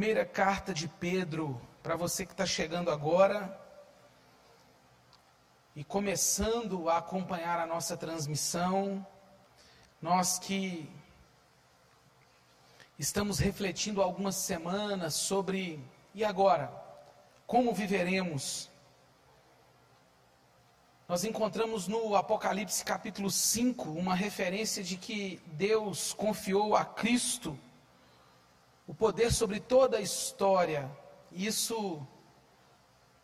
Primeira carta de Pedro, para você que está chegando agora e começando a acompanhar a nossa transmissão, nós que estamos refletindo algumas semanas sobre e agora, como viveremos? Nós encontramos no Apocalipse capítulo 5 uma referência de que Deus confiou a Cristo o poder sobre toda a história. Isso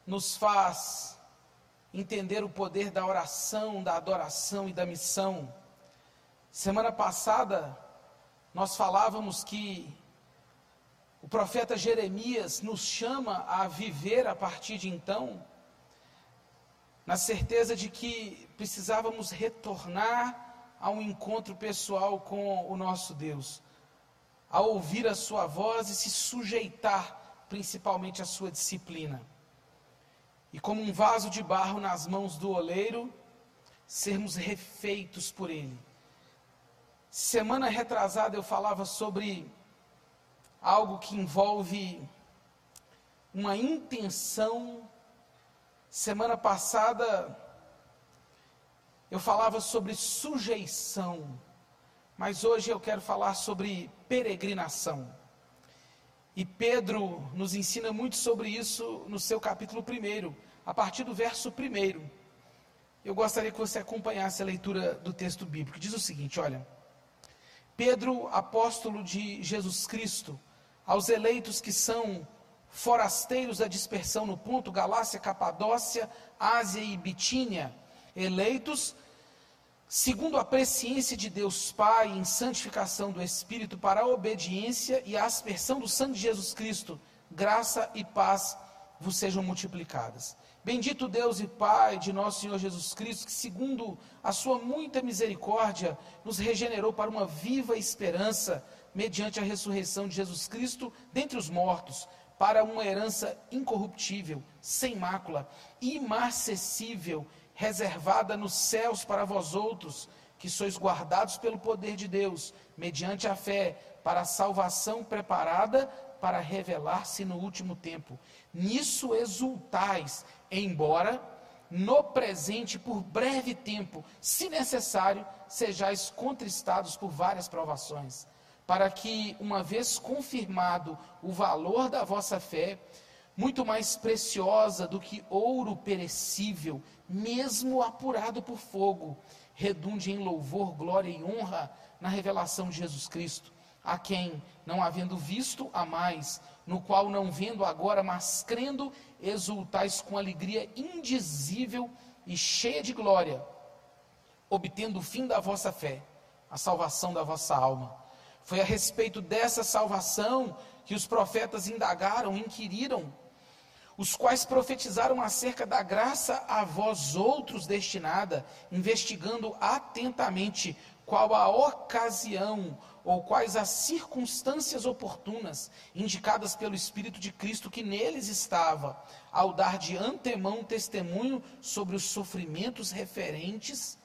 nos faz entender o poder da oração, da adoração e da missão. Semana passada, nós falávamos que o profeta Jeremias nos chama a viver a partir de então, na certeza de que precisávamos retornar a um encontro pessoal com o nosso Deus a ouvir a sua voz e se sujeitar principalmente à sua disciplina. E como um vaso de barro nas mãos do oleiro, sermos refeitos por ele. Semana retrasada eu falava sobre algo que envolve uma intenção. Semana passada eu falava sobre sujeição. Mas hoje eu quero falar sobre peregrinação. E Pedro nos ensina muito sobre isso no seu capítulo 1, a partir do verso 1. Eu gostaria que você acompanhasse a leitura do texto bíblico. Diz o seguinte: olha. Pedro, apóstolo de Jesus Cristo, aos eleitos que são forasteiros da dispersão no ponto, Galácia, Capadócia, Ásia e Bitínia, eleitos segundo a presciência de Deus Pai em santificação do Espírito para a obediência e a aspersão do sangue de Jesus Cristo, graça e paz vos sejam multiplicadas. Bendito Deus e Pai de nosso Senhor Jesus Cristo, que segundo a sua muita misericórdia nos regenerou para uma viva esperança mediante a ressurreição de Jesus Cristo dentre os mortos, para uma herança incorruptível, sem mácula, imarcessível reservada nos céus para vós outros, que sois guardados pelo poder de Deus, mediante a fé, para a salvação preparada para revelar-se no último tempo. Nisso exultais, embora no presente, por breve tempo, se necessário, sejais contristados por várias provações, para que, uma vez confirmado o valor da vossa fé, muito mais preciosa do que ouro perecível, mesmo apurado por fogo, redunde em louvor, glória e honra na revelação de Jesus Cristo, a quem, não havendo visto, a mais, no qual não vendo agora, mas crendo, exultais com alegria indizível e cheia de glória, obtendo o fim da vossa fé, a salvação da vossa alma. Foi a respeito dessa salvação que os profetas indagaram, inquiriram os quais profetizaram acerca da graça a vós outros destinada, investigando atentamente qual a ocasião ou quais as circunstâncias oportunas indicadas pelo Espírito de Cristo que neles estava, ao dar de antemão testemunho sobre os sofrimentos referentes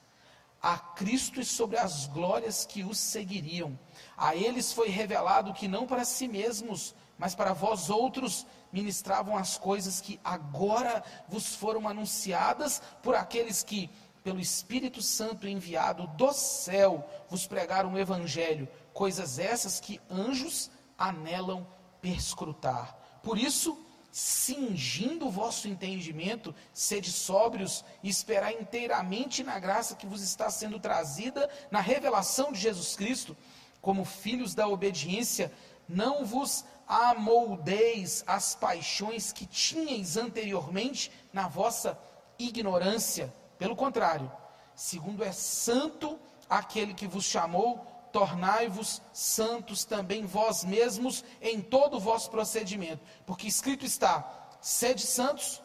a Cristo e sobre as glórias que os seguiriam. A eles foi revelado que não para si mesmos, mas para vós outros ministravam as coisas que agora vos foram anunciadas por aqueles que, pelo Espírito Santo enviado do céu, vos pregaram o Evangelho, coisas essas que anjos anelam perscrutar. Por isso, cingindo o vosso entendimento, sede sóbrios e esperar inteiramente na graça que vos está sendo trazida na revelação de Jesus Cristo, como filhos da obediência, não vos amoldeis as paixões que tinhais anteriormente na vossa ignorância. Pelo contrário, segundo é santo aquele que vos chamou, tornai-vos santos também vós mesmos em todo o vosso procedimento. Porque escrito está: sede santos,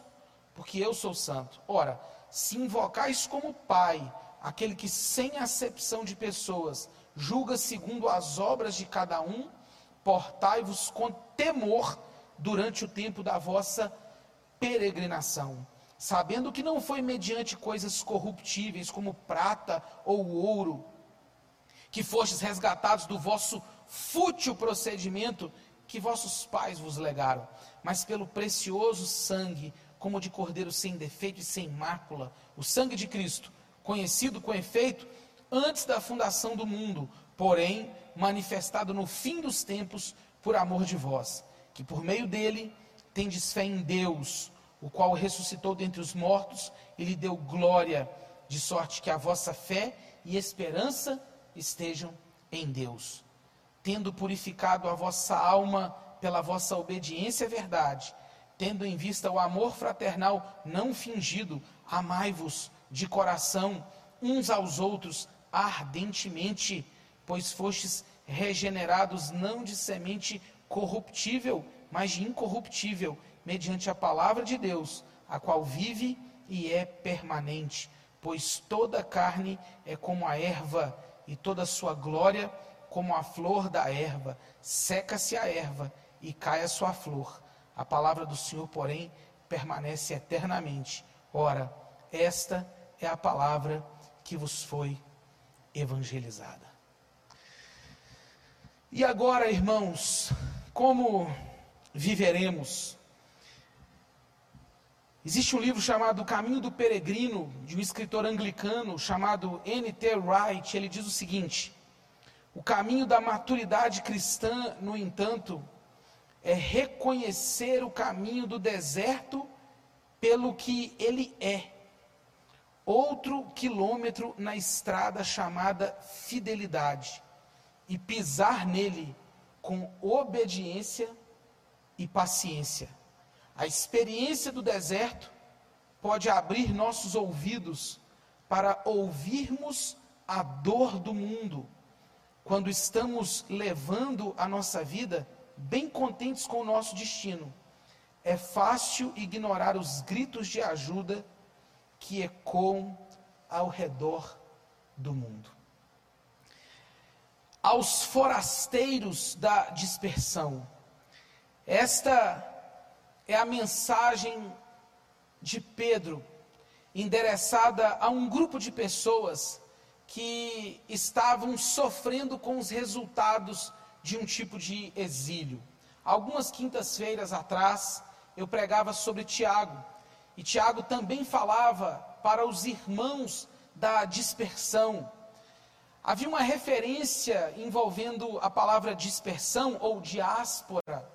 porque eu sou santo. Ora, se invocais como Pai, aquele que sem acepção de pessoas julga segundo as obras de cada um, portai-vos com temor durante o tempo da vossa peregrinação, sabendo que não foi mediante coisas corruptíveis como prata ou ouro, que fostes resgatados do vosso fútil procedimento que vossos pais vos legaram, mas pelo precioso sangue, como de cordeiro sem defeito e sem mácula, o sangue de Cristo, conhecido com efeito antes da fundação do mundo, porém manifestado no fim dos tempos por amor de vós, que por meio dele tendes fé em Deus, o qual ressuscitou dentre os mortos e lhe deu glória, de sorte que a vossa fé e esperança estejam em Deus. Tendo purificado a vossa alma pela vossa obediência à verdade, tendo em vista o amor fraternal não fingido, amai-vos de coração uns aos outros ardentemente, pois fostes regenerados não de semente corruptível, mas de incorruptível, mediante a palavra de Deus, a qual vive e é permanente. Pois toda carne é como a erva, e toda sua glória como a flor da erva. Seca-se a erva e cai a sua flor. A palavra do Senhor, porém, permanece eternamente. Ora, esta é a palavra que vos foi evangelizada. E agora, irmãos, como viveremos? Existe um livro chamado Caminho do Peregrino, de um escritor anglicano chamado N.T. Wright. Ele diz o seguinte: O caminho da maturidade cristã, no entanto, é reconhecer o caminho do deserto pelo que ele é. Outro quilômetro na estrada chamada fidelidade e pisar nele com obediência e paciência. A experiência do deserto pode abrir nossos ouvidos para ouvirmos a dor do mundo, quando estamos levando a nossa vida bem contentes com o nosso destino. É fácil ignorar os gritos de ajuda que ecoam ao redor do mundo aos forasteiros da dispersão. Esta é a mensagem de Pedro, endereçada a um grupo de pessoas que estavam sofrendo com os resultados de um tipo de exílio. Algumas quintas-feiras atrás, eu pregava sobre Tiago, e Tiago também falava para os irmãos da dispersão Havia uma referência envolvendo a palavra dispersão ou diáspora,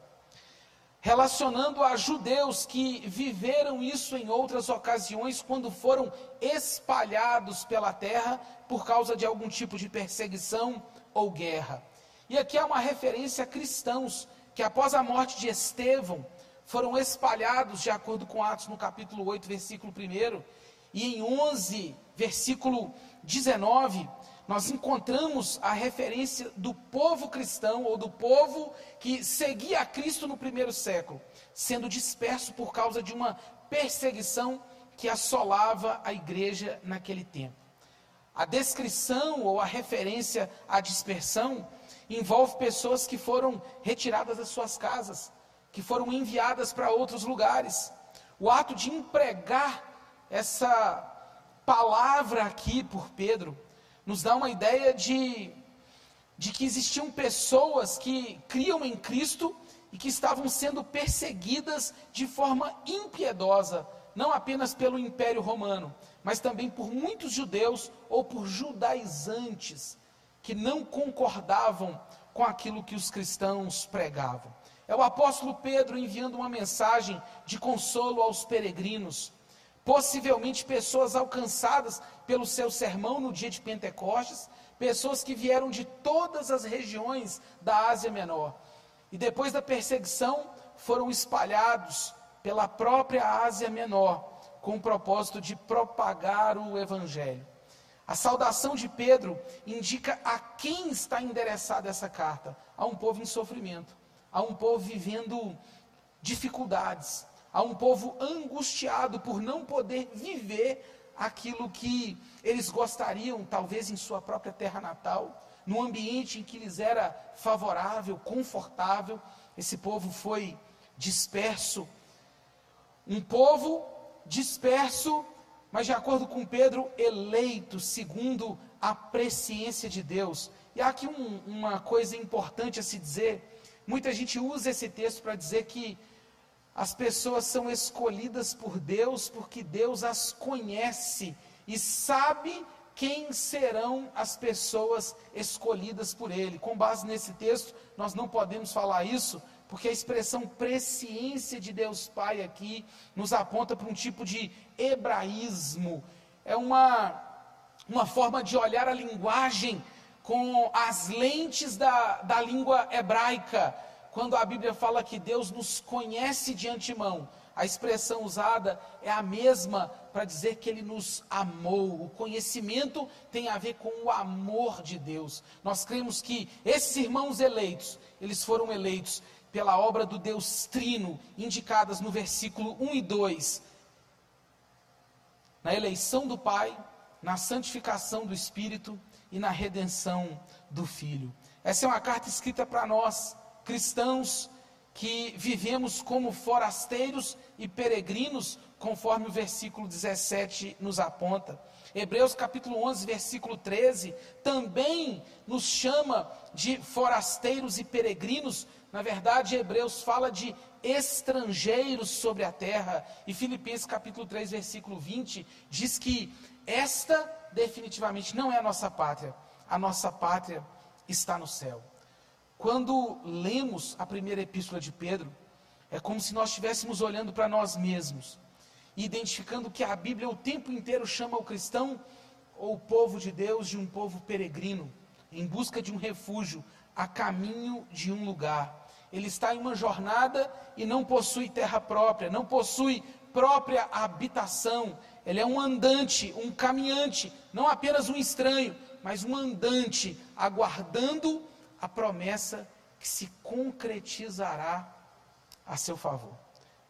relacionando a judeus que viveram isso em outras ocasiões quando foram espalhados pela terra por causa de algum tipo de perseguição ou guerra. E aqui há uma referência a cristãos que após a morte de Estevão foram espalhados, de acordo com Atos no capítulo 8, versículo 1, e em 11, versículo 19, nós encontramos a referência do povo cristão ou do povo que seguia a Cristo no primeiro século, sendo disperso por causa de uma perseguição que assolava a igreja naquele tempo. A descrição ou a referência à dispersão envolve pessoas que foram retiradas das suas casas, que foram enviadas para outros lugares. O ato de empregar essa palavra aqui por Pedro nos dá uma ideia de, de que existiam pessoas que criam em Cristo e que estavam sendo perseguidas de forma impiedosa, não apenas pelo Império Romano, mas também por muitos judeus ou por judaizantes que não concordavam com aquilo que os cristãos pregavam. É o apóstolo Pedro enviando uma mensagem de consolo aos peregrinos, possivelmente pessoas alcançadas pelo seu sermão no dia de Pentecostes, pessoas que vieram de todas as regiões da Ásia Menor. E depois da perseguição, foram espalhados pela própria Ásia Menor, com o propósito de propagar o Evangelho. A saudação de Pedro indica a quem está endereçada essa carta: a um povo em sofrimento, a um povo vivendo dificuldades, a um povo angustiado por não poder viver aquilo que eles gostariam, talvez em sua própria terra natal, num ambiente em que lhes era favorável, confortável. Esse povo foi disperso. Um povo disperso, mas de acordo com Pedro, eleito segundo a presciência de Deus. E há aqui um, uma coisa importante a se dizer: muita gente usa esse texto para dizer que as pessoas são escolhidas por Deus porque Deus as conhece e sabe quem serão as pessoas escolhidas por Ele. Com base nesse texto, nós não podemos falar isso, porque a expressão presciência de Deus Pai aqui nos aponta para um tipo de hebraísmo. É uma, uma forma de olhar a linguagem com as lentes da, da língua hebraica. Quando a Bíblia fala que Deus nos conhece de antemão, a expressão usada é a mesma para dizer que Ele nos amou. O conhecimento tem a ver com o amor de Deus. Nós cremos que esses irmãos eleitos, eles foram eleitos pela obra do Deus Trino, indicadas no versículo 1 e 2. Na eleição do Pai, na santificação do Espírito e na redenção do Filho. Essa é uma carta escrita para nós, cristãos, que vivemos como forasteiros e peregrinos, conforme o versículo 17 nos aponta. Hebreus capítulo 11, versículo 13, também nos chama de forasteiros e peregrinos. Na verdade, Hebreus fala de estrangeiros sobre a terra. E Filipenses capítulo 3, versículo 20, diz que esta definitivamente não é a nossa pátria. A nossa pátria está no céu. Quando lemos a primeira epístola de Pedro, é como se nós estivéssemos olhando para nós mesmos identificando que a Bíblia o tempo inteiro chama o cristão ou o povo de Deus de um povo peregrino, em busca de um refúgio, a caminho de um lugar. Ele está em uma jornada e não possui terra própria, não possui própria habitação, ele é um andante, um caminhante, não apenas um estranho, mas um andante, aguardando a promessa que se concretizará a seu favor.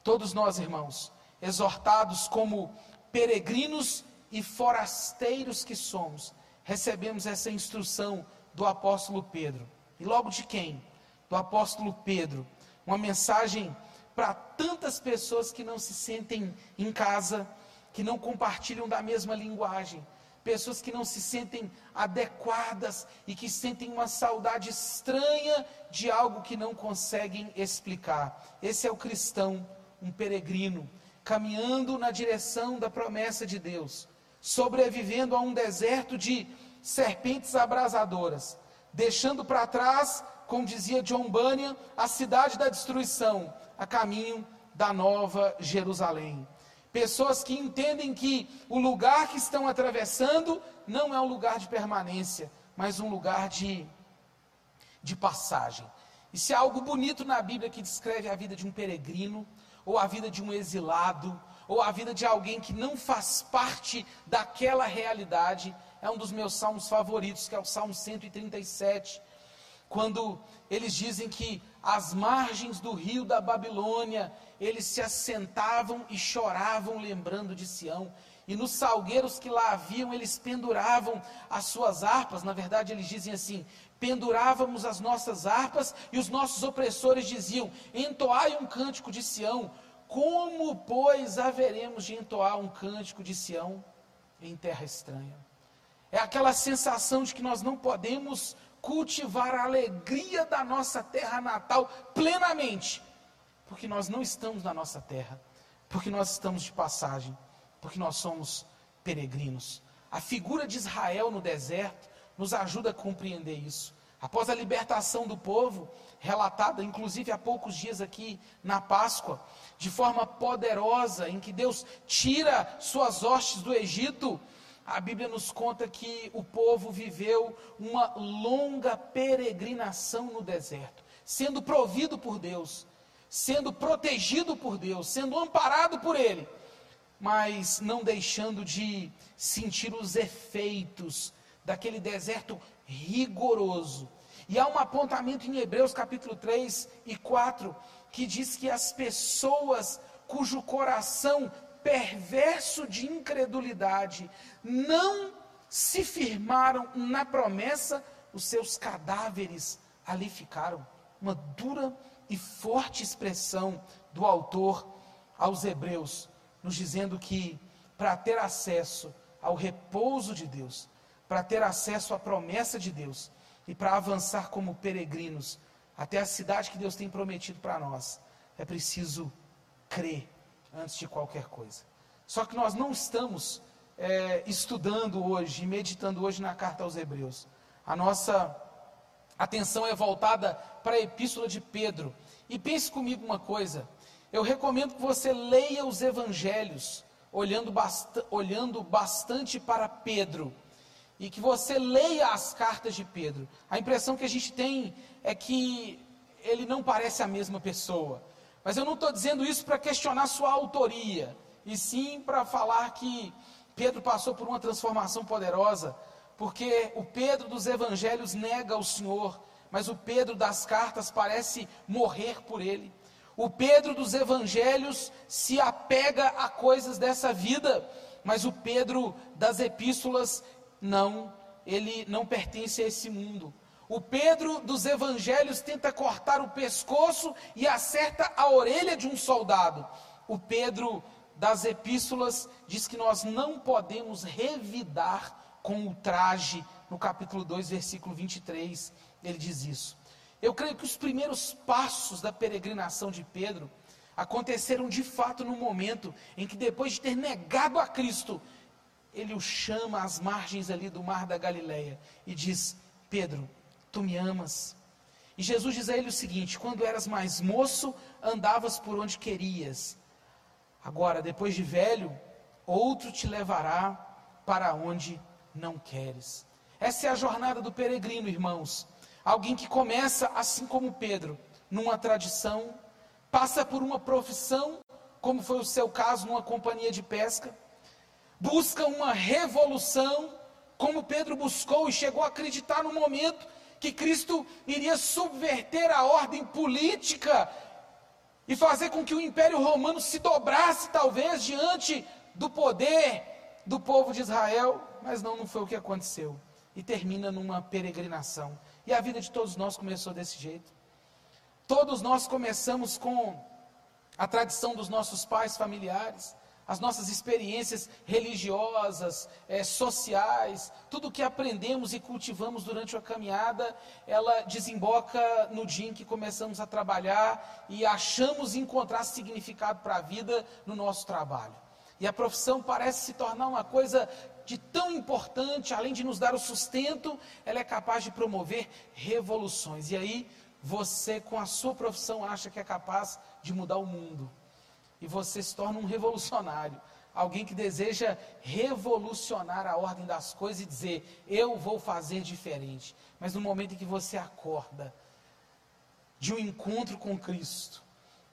Todos nós, irmãos, exortados como peregrinos e forasteiros que somos, recebemos essa instrução do apóstolo Pedro. E logo de quem? Do apóstolo Pedro. Uma mensagem para tantas pessoas que não se sentem em casa, que não compartilham da mesma linguagem, pessoas que não se sentem adequadas e que sentem uma saudade estranha de algo que não conseguem explicar. Esse é o cristão, um peregrino, caminhando na direção da promessa de Deus, sobrevivendo a um deserto de serpentes abrasadoras, deixando para trás, como dizia John Bunyan, a cidade da destruição, a caminho da nova Jerusalém. Pessoas que entendem que o lugar que estão atravessando não é um lugar de permanência, mas um lugar de, de passagem. E se há algo bonito na Bíblia que descreve a vida de um peregrino, ou a vida de um exilado, ou a vida de alguém que não faz parte daquela realidade, é um dos meus salmos favoritos, que é o Salmo 137, quando eles dizem que às margens do rio da Babilônia, eles se assentavam e choravam lembrando de Sião. E nos salgueiros que lá haviam, eles penduravam as suas harpas. Na verdade, eles dizem assim: pendurávamos as nossas harpas, e os nossos opressores diziam: entoai um cântico de Sião. Como, pois, haveremos de entoar um cântico de Sião em terra estranha? É aquela sensação de que nós não podemos cultivar a alegria da nossa terra natal plenamente, porque nós não estamos na nossa terra, porque nós estamos de passagem, porque nós somos peregrinos. A figura de Israel no deserto nos ajuda a compreender isso. Após a libertação do povo, relatada inclusive há poucos dias aqui na Páscoa, de forma poderosa, em que Deus tira suas hostes do Egito, a Bíblia nos conta que o povo viveu uma longa peregrinação no deserto, sendo provido por Deus, sendo protegido por Deus, sendo amparado por Ele, mas não deixando de sentir os efeitos daquele deserto rigoroso. E há um apontamento em Hebreus capítulo 3 e 4 que diz que as pessoas cujo coração perverso de incredulidade, não se firmaram na promessa, os seus cadáveres ali ficaram. Uma dura e forte expressão do autor aos Hebreus, nos dizendo que para ter acesso ao repouso de Deus, para ter acesso à promessa de Deus e para avançar como peregrinos, até a cidade que Deus tem prometido para nós, é preciso crer antes de qualquer coisa. Só que nós não estamos é, estudando hoje, meditando hoje na carta aos Hebreus. A nossa atenção é voltada para a epístola de Pedro. E pense comigo uma coisa: eu recomendo que você leia os evangelhos, olhando, bast olhando bastante para Pedro, e que você leia as cartas de Pedro. A impressão que a gente tem é que ele não parece a mesma pessoa. Mas eu não estou dizendo isso para questionar sua autoria, e sim para falar que Pedro passou por uma transformação poderosa, porque o Pedro dos evangelhos nega o Senhor, mas o Pedro das cartas parece morrer por ele. O Pedro dos evangelhos se apega a coisas dessa vida, mas o Pedro das epístolas não, ele não pertence a esse mundo. O Pedro dos evangelhos tenta cortar o pescoço e acerta a orelha de um soldado. O Pedro das epístolas diz que nós não podemos revidar com o traje, no capítulo 2, versículo 23, ele diz isso. Eu creio que os primeiros passos da peregrinação de Pedro aconteceram de fato no momento em que, depois de ter negado a Cristo, ele o chama às margens ali do mar da Galileia e diz: Pedro, tu me amas. E Jesus diz a ele o seguinte: quando eras mais moço, andavas por onde querias. Agora, depois de velho, outro te levará para onde não queres. Essa é a jornada do peregrino, irmãos. Alguém que começa, assim como Pedro, numa tradição, passa por uma profissão, como foi o seu caso numa companhia de pesca, busca uma revolução, como Pedro buscou e chegou a acreditar no momento que Cristo iria subverter a ordem política e fazer com que o Império Romano se dobrasse, talvez, diante do poder do povo de Israel, mas não, não foi o que aconteceu. E termina numa peregrinação. E a vida de todos nós começou desse jeito. Todos nós começamos com a tradição dos nossos pais familiares, as nossas experiências religiosas, é, sociais, tudo que aprendemos e cultivamos durante a caminhada, ela desemboca no dia em que começamos a trabalhar e achamos encontrar significado para a vida no nosso trabalho. E a profissão parece se tornar uma coisa de tão importante, além de nos dar o sustento, ela é capaz de promover revoluções. E aí, você, com a sua profissão, acha que é capaz de mudar o mundo e você se torna um revolucionário. Alguém que deseja revolucionar a ordem das coisas e dizer, eu vou fazer diferente. Mas no momento em que você acorda de um encontro com Cristo,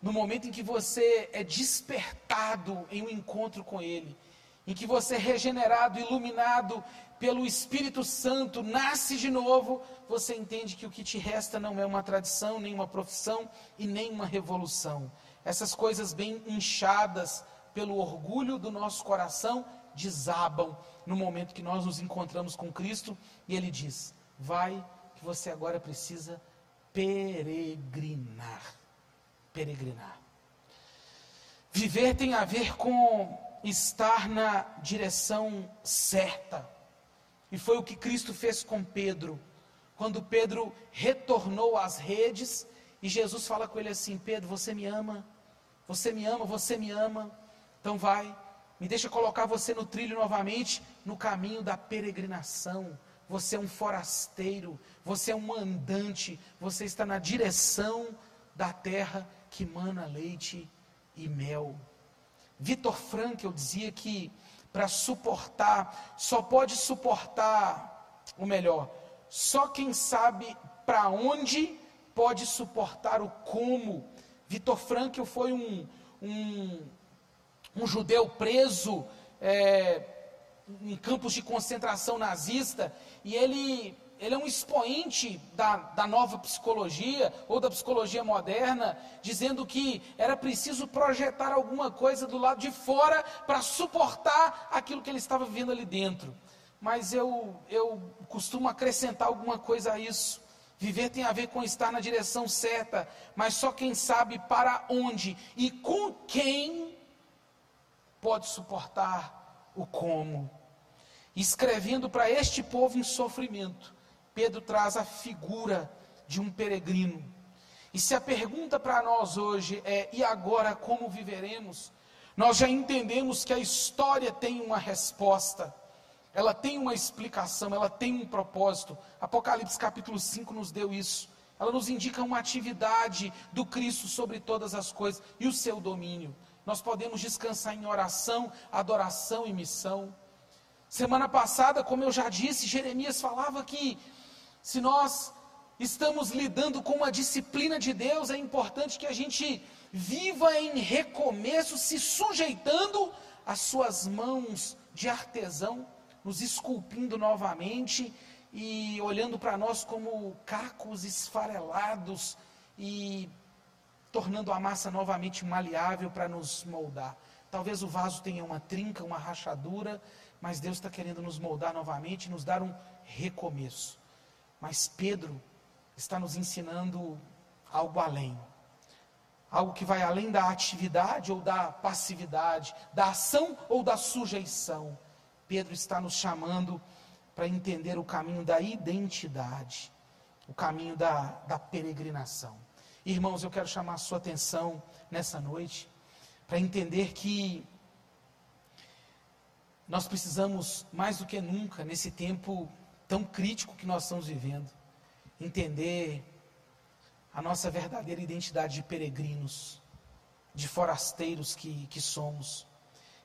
no momento em que você é despertado em um encontro com Ele, em que você é regenerado, iluminado pelo Espírito Santo, nasce de novo, você entende que o que te resta não é uma tradição, nem uma profissão e nem uma revolução essas coisas bem inchadas pelo orgulho do nosso coração desabam no momento que nós nos encontramos com Cristo e Ele diz: Vai, que você agora precisa peregrinar. Peregrinar. Viver tem a ver com estar na direção certa. E foi o que Cristo fez com Pedro. Quando Pedro retornou às redes, e Jesus fala com ele assim: Pedro, você me ama? Você me ama, você me ama. Então vai, me deixa colocar você no trilho novamente, no caminho da peregrinação. Você é um forasteiro, você é um andante, você está na direção da terra que mana leite e mel. Vitor Frankl dizia que para suportar, só pode suportar, ou melhor, só quem sabe para onde pode suportar o como. Vitor Frankl foi um, um, um judeu preso é, em campos de concentração nazista, e ele, ele é um expoente da, da nova psicologia, ou da psicologia moderna, dizendo que era preciso projetar alguma coisa do lado de fora para suportar aquilo que ele estava vivendo ali dentro. Mas eu, eu costumo acrescentar alguma coisa a isso. Viver tem a ver com estar na direção certa, mas só quem sabe para onde e com quem pode suportar o como. Escrevendo para este povo em sofrimento, Pedro traz a figura de um peregrino. E se a pergunta para nós hoje é: e agora como viveremos? Nós já entendemos que a história tem uma resposta, ela tem uma explicação, ela tem um propósito. Apocalipse capítulo 5 nos deu isso. Ela nos indica uma atividade do Cristo sobre todas as coisas e o seu domínio. Nós podemos descansar em oração, adoração e missão. Semana passada, como eu já disse, Jeremias falava que se nós estamos lidando com uma disciplina de Deus, é importante que a gente viva em recomeço, se sujeitando às suas mãos de artesão, nos esculpindo novamente e olhando para nós como cacos esfarelados e tornando a massa novamente maleável para nos moldar. Talvez o vaso tenha uma trinca, uma rachadura, mas Deus está querendo nos moldar novamente, nos dar um recomeço. Mas Pedro está nos ensinando algo além. Algo que vai além da atividade ou da passividade, da ação ou da sujeição. Pedro está nos chamando para entender o caminho da identidade, o caminho da, da peregrinação. Irmãos, eu quero chamar a sua atenção nessa noite para entender que nós precisamos, mais do que nunca, nesse tempo tão crítico que nós estamos vivendo, entender a nossa verdadeira identidade de peregrinos, de forasteiros que, que somos.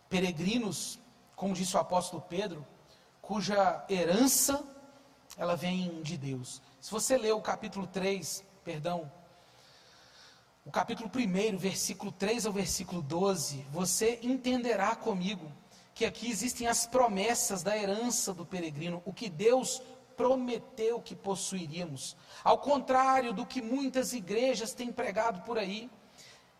Peregrinos, como disse o apóstolo Pedro, cuja herança ela vem de Deus. Se você ler o capítulo 3, perdão, o capítulo 1, versículo 3 ao versículo 12, você entenderá comigo que aqui existem as promessas da herança do peregrino, o que Deus prometeu que possuiríamos. Ao contrário do que muitas igrejas têm pregado por aí,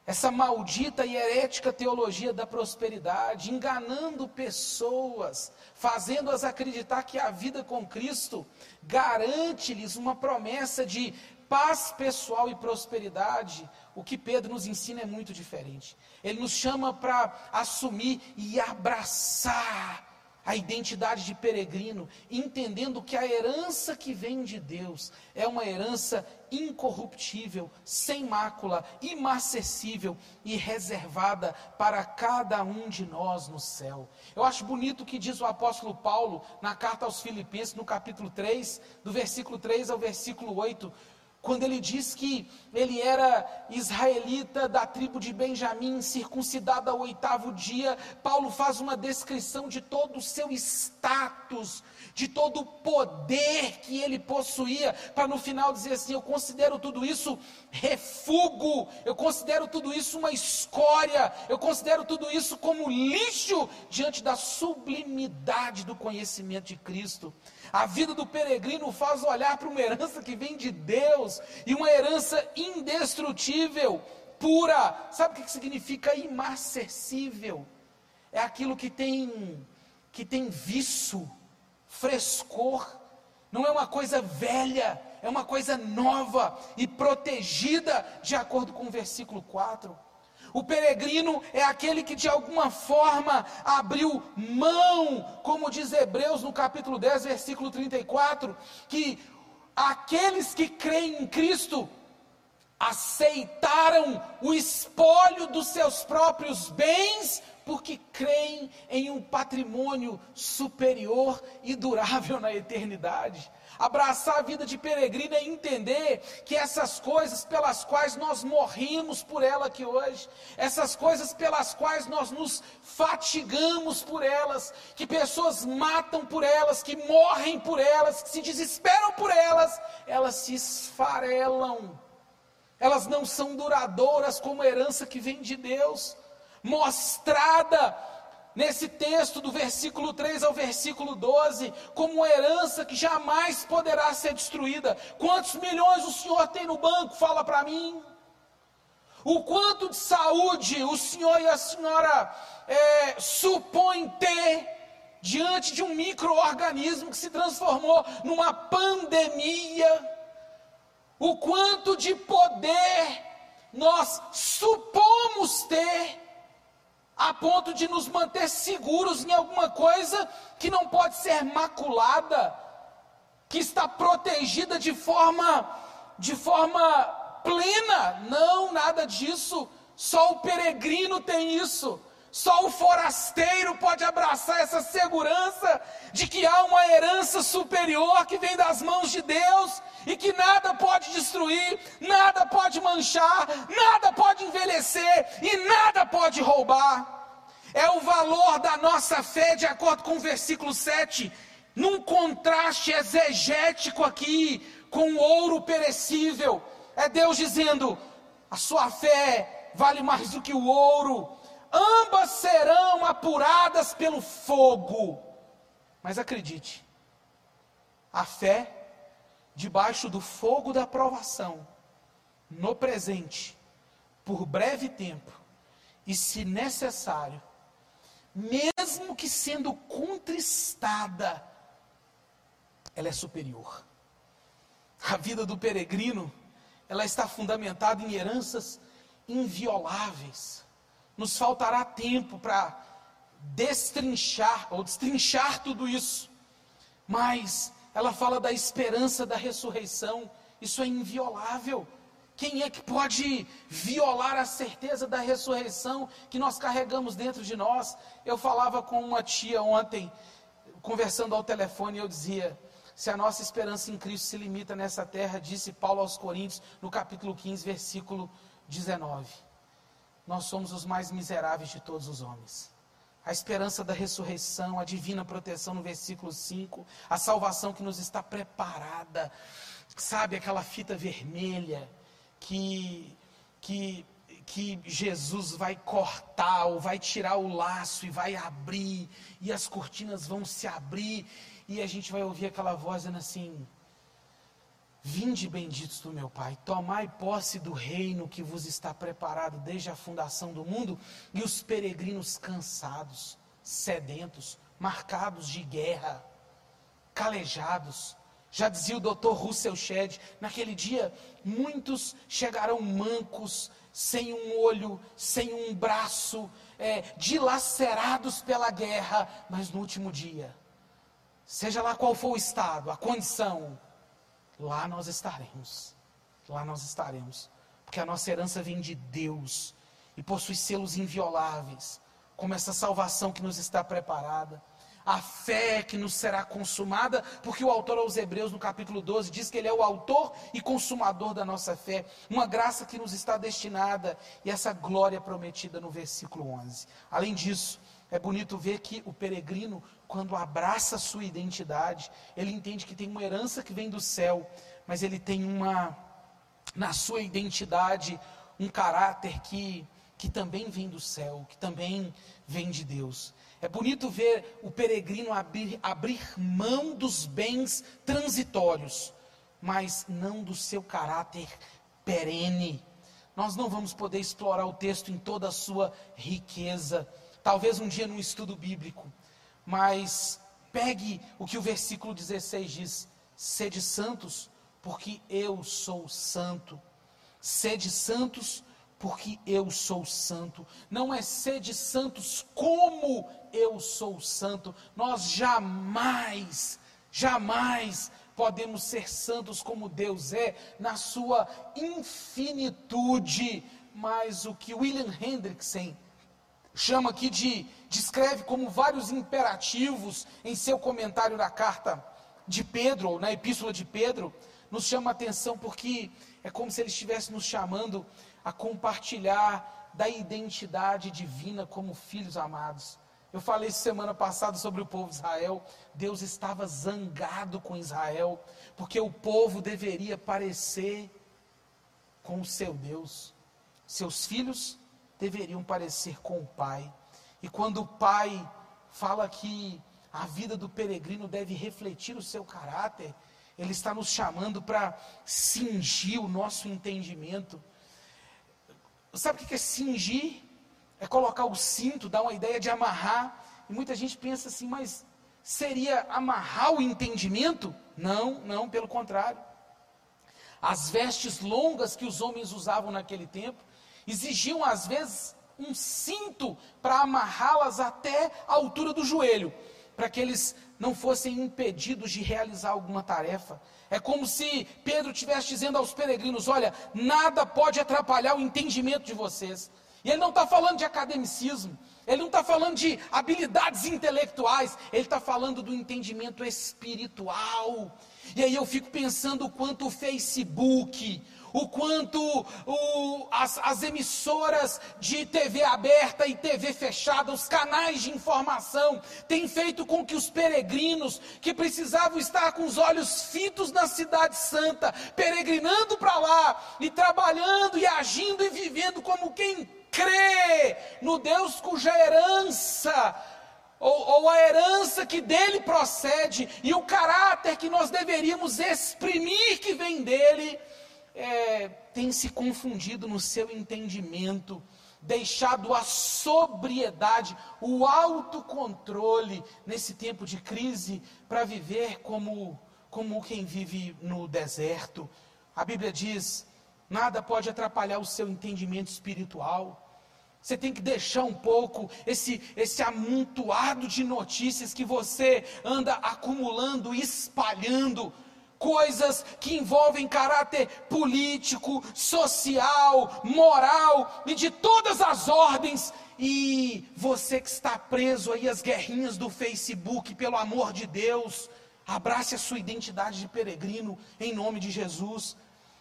essa maldita e herética teologia da prosperidade, enganando pessoas, fazendo-as acreditar que a vida com Cristo garante-lhes uma promessa de paz pessoal e prosperidade, o que Pedro nos ensina é muito diferente. Ele nos chama para assumir e abraçar a identidade de peregrino, entendendo que a herança que vem de Deus é uma herança incorruptível, sem mácula, imacessível e reservada para cada um de nós no céu. Eu acho bonito o que diz o apóstolo Paulo na carta aos Filipenses, no capítulo 3, do versículo 3 ao versículo 8 quando ele diz que ele era israelita da tribo de Benjamim, circuncidado ao oitavo dia, Paulo faz uma descrição de todo o seu status, de todo o poder que ele possuía, para no final dizer assim: Eu considero tudo isso refugo, eu considero tudo isso uma escória, eu considero tudo isso como lixo diante da sublimidade do conhecimento de Cristo. A vida do peregrino faz olhar para uma herança que vem de Deus e uma herança indestrutível, pura. Sabe o que significa imacessível? É aquilo que tem que tem viço, frescor. Não é uma coisa velha, é uma coisa nova e protegida de acordo com o versículo 4. O peregrino é aquele que de alguma forma abriu mão, como diz Hebreus no capítulo 10, versículo 34, que aqueles que creem em Cristo aceitaram o espólio dos seus próprios bens, porque creem em um patrimônio superior e durável na eternidade. Abraçar a vida de peregrino é entender que essas coisas pelas quais nós morrimos por ela aqui hoje, essas coisas pelas quais nós nos fatigamos por elas, que pessoas matam por elas, que morrem por elas, que se desesperam por elas, elas se esfarelam. Elas não são duradouras como a herança que vem de Deus, mostrada nesse texto, do versículo 3 ao versículo 12, como uma herança que jamais poderá ser destruída. Quantos milhões o senhor tem no banco? Fala para mim. O quanto de saúde o senhor e a senhora é, supõem ter diante de um microorganismo que se transformou numa pandemia? O quanto de poder nós supomos ter a ponto de nos manter seguros em alguma coisa que não pode ser maculada, que está protegida de forma de forma plena. Não, nada disso. Só o peregrino tem isso. Só o forasteiro pode abraçar essa segurança de que há uma herança superior que vem das mãos de Deus e que nada pode destruir, nada pode manchar, nada pode envelhecer e nada pode roubar. É o valor da nossa fé, de acordo com o versículo 7, num contraste exegético aqui com o ouro perecível. É Deus dizendo: a sua fé vale mais do que o ouro, ambas serão apuradas pelo fogo. Mas acredite, a fé, debaixo do fogo da provação, no presente, por breve tempo, e se necessário, mesmo que sendo contristada, ela é superior. A vida do peregrino, ela está fundamentada em heranças invioláveis. Nos faltará tempo para destrinchar ou destrinchar tudo isso. Mas ela fala da esperança da ressurreição. Isso é inviolável. Quem é que pode violar a certeza da ressurreição que nós carregamos dentro de nós? Eu falava com uma tia ontem, conversando ao telefone, eu dizia: se a nossa esperança em Cristo se limita nessa terra, disse Paulo aos Coríntios, no capítulo 15, versículo 19, nós somos os mais miseráveis de todos os homens. A esperança da ressurreição, a divina proteção no versículo 5, a salvação que nos está preparada, sabe, aquela fita vermelha que, que, que Jesus vai cortar ou vai tirar o laço e vai abrir, e as cortinas vão se abrir, e a gente vai ouvir aquela voz dizendo assim: Vinde benditos do meu Pai, tomai posse do reino que vos está preparado desde a fundação do mundo, e os peregrinos cansados, sedentos, marcados de guerra, calejados, já dizia o doutor Russell Shedd, naquele dia muitos chegarão mancos, sem um olho, sem um braço, é, dilacerados pela guerra, mas no último dia, seja lá qual for o estado, a condição, lá nós estaremos. Lá nós estaremos. Porque a nossa herança vem de Deus e possui selos invioláveis, como essa salvação que nos está preparada a fé que nos será consumada, porque o autor aos Hebreus, no capítulo 12, diz que ele é o autor e consumador da nossa fé, uma graça que nos está destinada e essa glória prometida no versículo 11. Além disso, é bonito ver que o peregrino, quando abraça a sua identidade, ele entende que tem uma herança que vem do céu, mas ele tem uma, na sua identidade, um caráter que, que também vem do céu, que também vem de Deus. É bonito ver o peregrino abrir, abrir mão dos bens transitórios, mas não do seu caráter perene. Nós não vamos poder explorar o texto em toda a sua riqueza, talvez um dia num estudo bíblico, mas pegue o que o versículo 16 diz: sede santos, porque eu sou santo. Sede santos, porque eu sou santo. Não é sede santos como eu sou santo. Nós jamais, jamais podemos ser santos como Deus é, na sua infinitude. Mas o que William Hendrickson chama aqui de, descreve como vários imperativos em seu comentário da carta de Pedro, ou na epístola de Pedro, nos chama a atenção porque é como se ele estivesse nos chamando a compartilhar da identidade divina como filhos amados. Eu falei semana passada sobre o povo de Israel. Deus estava zangado com Israel, porque o povo deveria parecer com o seu Deus. Seus filhos deveriam parecer com o pai. E quando o pai fala que a vida do peregrino deve refletir o seu caráter, ele está nos chamando para cingir o nosso entendimento Sabe o que é cingir? É colocar o cinto, dar uma ideia de amarrar. E muita gente pensa assim, mas seria amarrar o entendimento? Não, não, pelo contrário. As vestes longas que os homens usavam naquele tempo exigiam às vezes um cinto para amarrá-las até a altura do joelho. para que eles não fossem impedidos de realizar alguma tarefa. É como se Pedro estivesse dizendo aos peregrinos: olha, nada pode atrapalhar o entendimento de vocês. E ele não está falando de academicismo, ele não está falando de habilidades intelectuais, ele está falando do entendimento espiritual. E aí eu fico pensando o quanto o Facebook, o quanto o, as, as emissoras de TV aberta e TV fechada, os canais de informação, têm feito com que os peregrinos que precisavam estar com os olhos fitos na Cidade Santa, peregrinando para lá e trabalhando e agindo e vivendo como quem crê no Deus cuja herança ou, ou, a herança que dele procede e o caráter que nós deveríamos exprimir que vem dele, é, tem se confundido no seu entendimento, deixado a sobriedade, o autocontrole nesse tempo de crise para viver como, como quem vive no deserto. A Bíblia diz: nada pode atrapalhar o seu entendimento espiritual. Você tem que deixar um pouco esse, esse amontoado de notícias que você anda acumulando, espalhando coisas que envolvem caráter político, social, moral e de todas as ordens. E você que está preso aí às guerrinhas do Facebook, pelo amor de Deus, abrace a sua identidade de peregrino em nome de Jesus.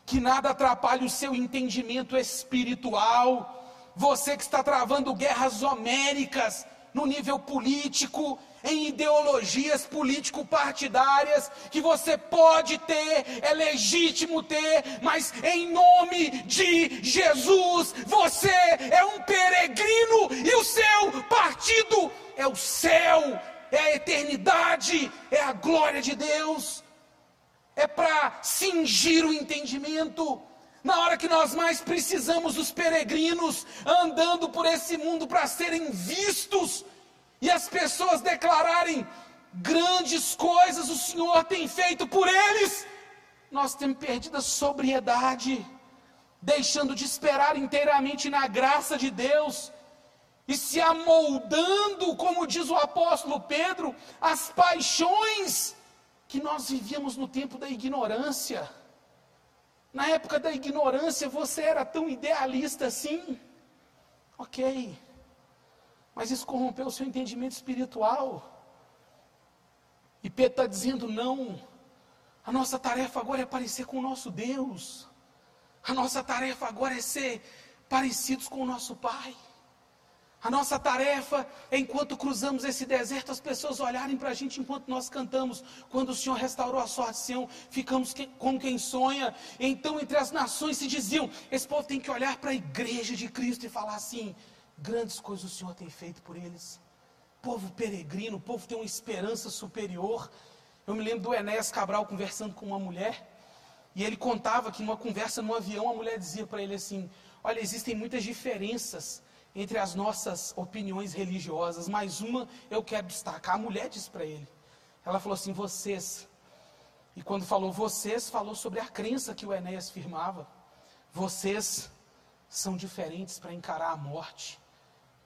Que nada atrapalhe o seu entendimento espiritual. Você que está travando guerras homéricas no nível político, em ideologias político-partidárias que você pode ter, é legítimo ter, mas em nome de Jesus, você é um peregrino e o seu partido é o céu, é a eternidade, é a glória de Deus. É para cingir o entendimento. Na hora que nós mais precisamos dos peregrinos andando por esse mundo para serem vistos, e as pessoas declararem grandes coisas o Senhor tem feito por eles, nós temos perdido a sobriedade, deixando de esperar inteiramente na graça de Deus e se amoldando, como diz o apóstolo Pedro, as paixões que nós vivíamos no tempo da ignorância. Na época da ignorância, você era tão idealista assim. Ok, mas isso corrompeu o seu entendimento espiritual. E Pedro está dizendo: não, a nossa tarefa agora é parecer com o nosso Deus. A nossa tarefa agora é ser parecidos com o nosso Pai. A nossa tarefa é, enquanto cruzamos esse deserto, as pessoas olharem para a gente enquanto nós cantamos. Quando o Senhor restaurou a sorte Sião, ficamos que, como quem sonha. Então, entre as nações se diziam: esse povo tem que olhar para a igreja de Cristo e falar assim: Grandes coisas o Senhor tem feito por eles. Povo peregrino, o povo tem uma esperança superior. Eu me lembro do Enéas Cabral conversando com uma mulher. E ele contava que numa conversa no avião, a mulher dizia para ele assim: Olha, existem muitas diferenças entre as nossas opiniões religiosas, mas uma eu quero destacar. A mulher disse para ele: Ela falou assim, vocês. E quando falou vocês, falou sobre a crença que o Enéas firmava. Vocês são diferentes para encarar a morte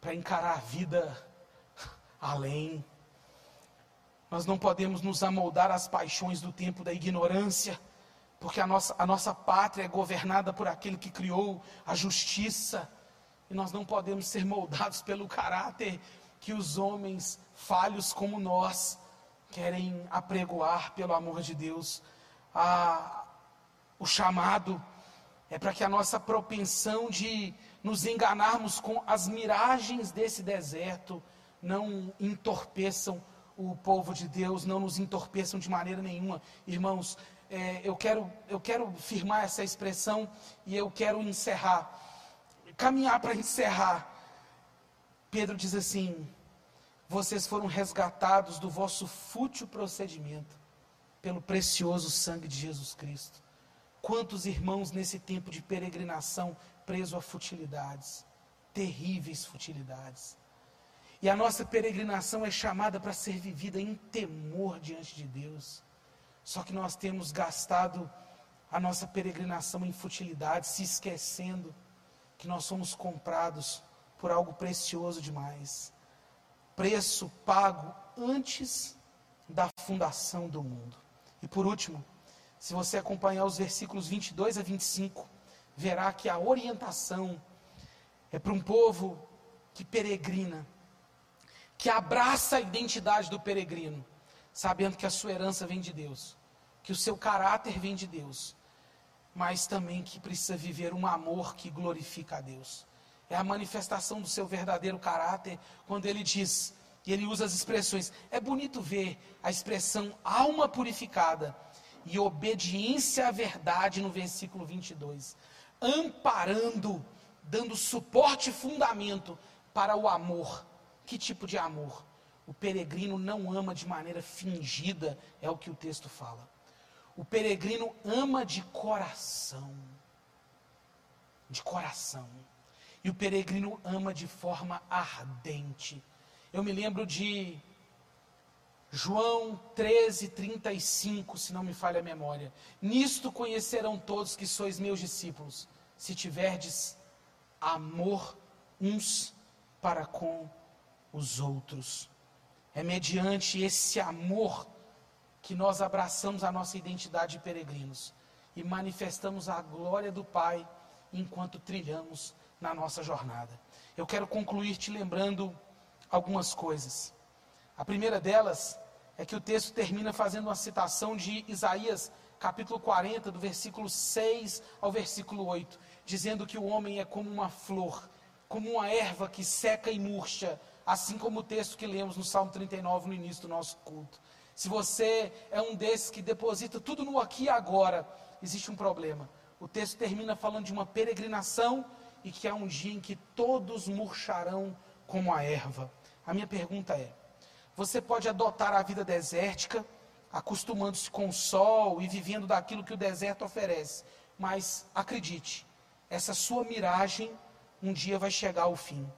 para encarar a vida além. Nós não podemos nos amoldar às paixões do tempo da ignorância, porque a nossa, a nossa pátria é governada por aquele que criou a justiça, e nós não podemos ser moldados pelo caráter que os homens falhos como nós querem apregoar pelo amor de Deus. A, o chamado é para que a nossa propensão de nos enganarmos com as miragens desse deserto não entorpeçam o povo de Deus, não nos entorpeçam de maneira nenhuma. Irmãos, é, eu, quero, eu quero firmar essa expressão e eu quero encerrar, caminhar para encerrar. Pedro diz assim: vocês foram resgatados do vosso fútil procedimento pelo precioso sangue de Jesus Cristo. Quantos irmãos nesse tempo de peregrinação presos a futilidades, terríveis futilidades. E a nossa peregrinação é chamada para ser vivida em temor diante de Deus. Só que nós temos gastado a nossa peregrinação em futilidades, se esquecendo que nós somos comprados por algo precioso demais. Preço pago antes da fundação do mundo. E por último, se você acompanhar os versículos 22 a 25, verá que a orientação é para um povo que peregrina, que abraça a identidade do peregrino, sabendo que a sua herança vem de Deus, que o seu caráter vem de Deus, mas também que precisa viver um amor que glorifica a Deus. É a manifestação do seu verdadeiro caráter quando ele diz, e ele usa as expressões. É bonito ver a expressão alma purificada e obediência à verdade no versículo 22, amparando, dando suporte e fundamento para o amor. Que tipo de amor? O peregrino não ama de maneira fingida, é o que o texto fala. O peregrino ama de coração. De coração. E o peregrino ama de forma ardente. Eu me lembro de João 13, 35, se não me falha a memória. Nisto conhecerão todos que sois meus discípulos, se tiverdes amor uns para com os outros. É mediante esse amor que nós abraçamos a nossa identidade de peregrinos e manifestamos a glória do Pai enquanto trilhamos na nossa jornada. Eu quero concluir te lembrando algumas coisas. A primeira delas é que o texto termina fazendo uma citação de Isaías, capítulo 40, do versículo 6 ao versículo 8, dizendo que o homem é como uma flor, como uma erva que seca e murcha, assim como o texto que lemos no Salmo 39 no início do nosso culto. Se você é um desses que deposita tudo no aqui e agora, existe um problema. O texto termina falando de uma peregrinação e que há um dia em que todos murcharão como a erva. A minha pergunta é: você pode adotar a vida desértica, acostumando-se com o sol e vivendo daquilo que o deserto oferece, mas acredite, essa sua miragem um dia vai chegar ao fim.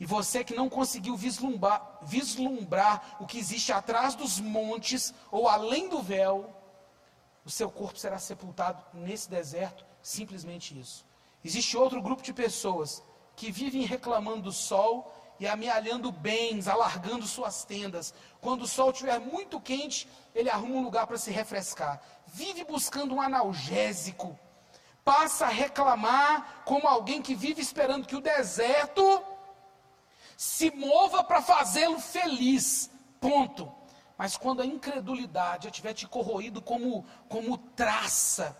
E você que não conseguiu vislumbrar, vislumbrar o que existe atrás dos montes ou além do véu, o seu corpo será sepultado nesse deserto, simplesmente isso. Existe outro grupo de pessoas que vivem reclamando do sol e amealhando bens, alargando suas tendas. Quando o sol estiver muito quente, ele arruma um lugar para se refrescar. Vive buscando um analgésico. Passa a reclamar como alguém que vive esperando que o deserto se mova para fazê-lo feliz. Ponto. Mas quando a incredulidade já tiver te corroído como, como traça,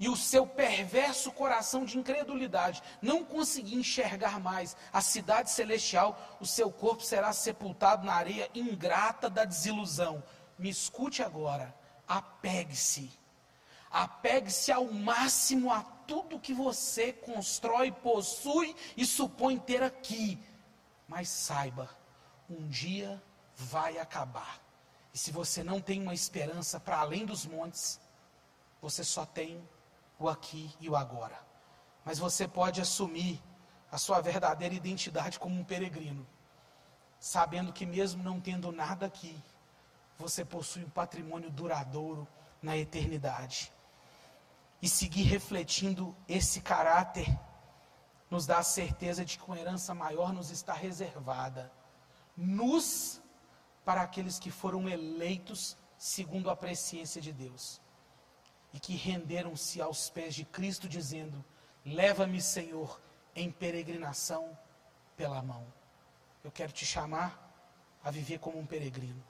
e o seu perverso coração de incredulidade não conseguir enxergar mais a cidade celestial, o seu corpo será sepultado na areia ingrata da desilusão. Me escute agora, apegue-se. Apegue-se ao máximo a tudo que você constrói, possui e supõe ter aqui. Mas saiba, um dia vai acabar. E se você não tem uma esperança para além dos montes, você só tem o aqui e o agora. Mas você pode assumir a sua verdadeira identidade como um peregrino, sabendo que mesmo não tendo nada aqui, você possui um patrimônio duradouro na eternidade. E seguir refletindo esse caráter nos dá a certeza de que uma herança maior nos está reservada. Nos para aqueles que foram eleitos segundo a presciência de Deus e que renderam-se aos pés de Cristo, dizendo: Leva-me, Senhor, em peregrinação pela mão. Eu quero te chamar a viver como um peregrino.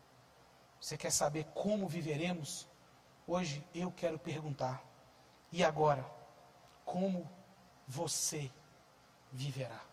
Você quer saber como viveremos? Hoje eu quero perguntar. E agora? Como você viverá?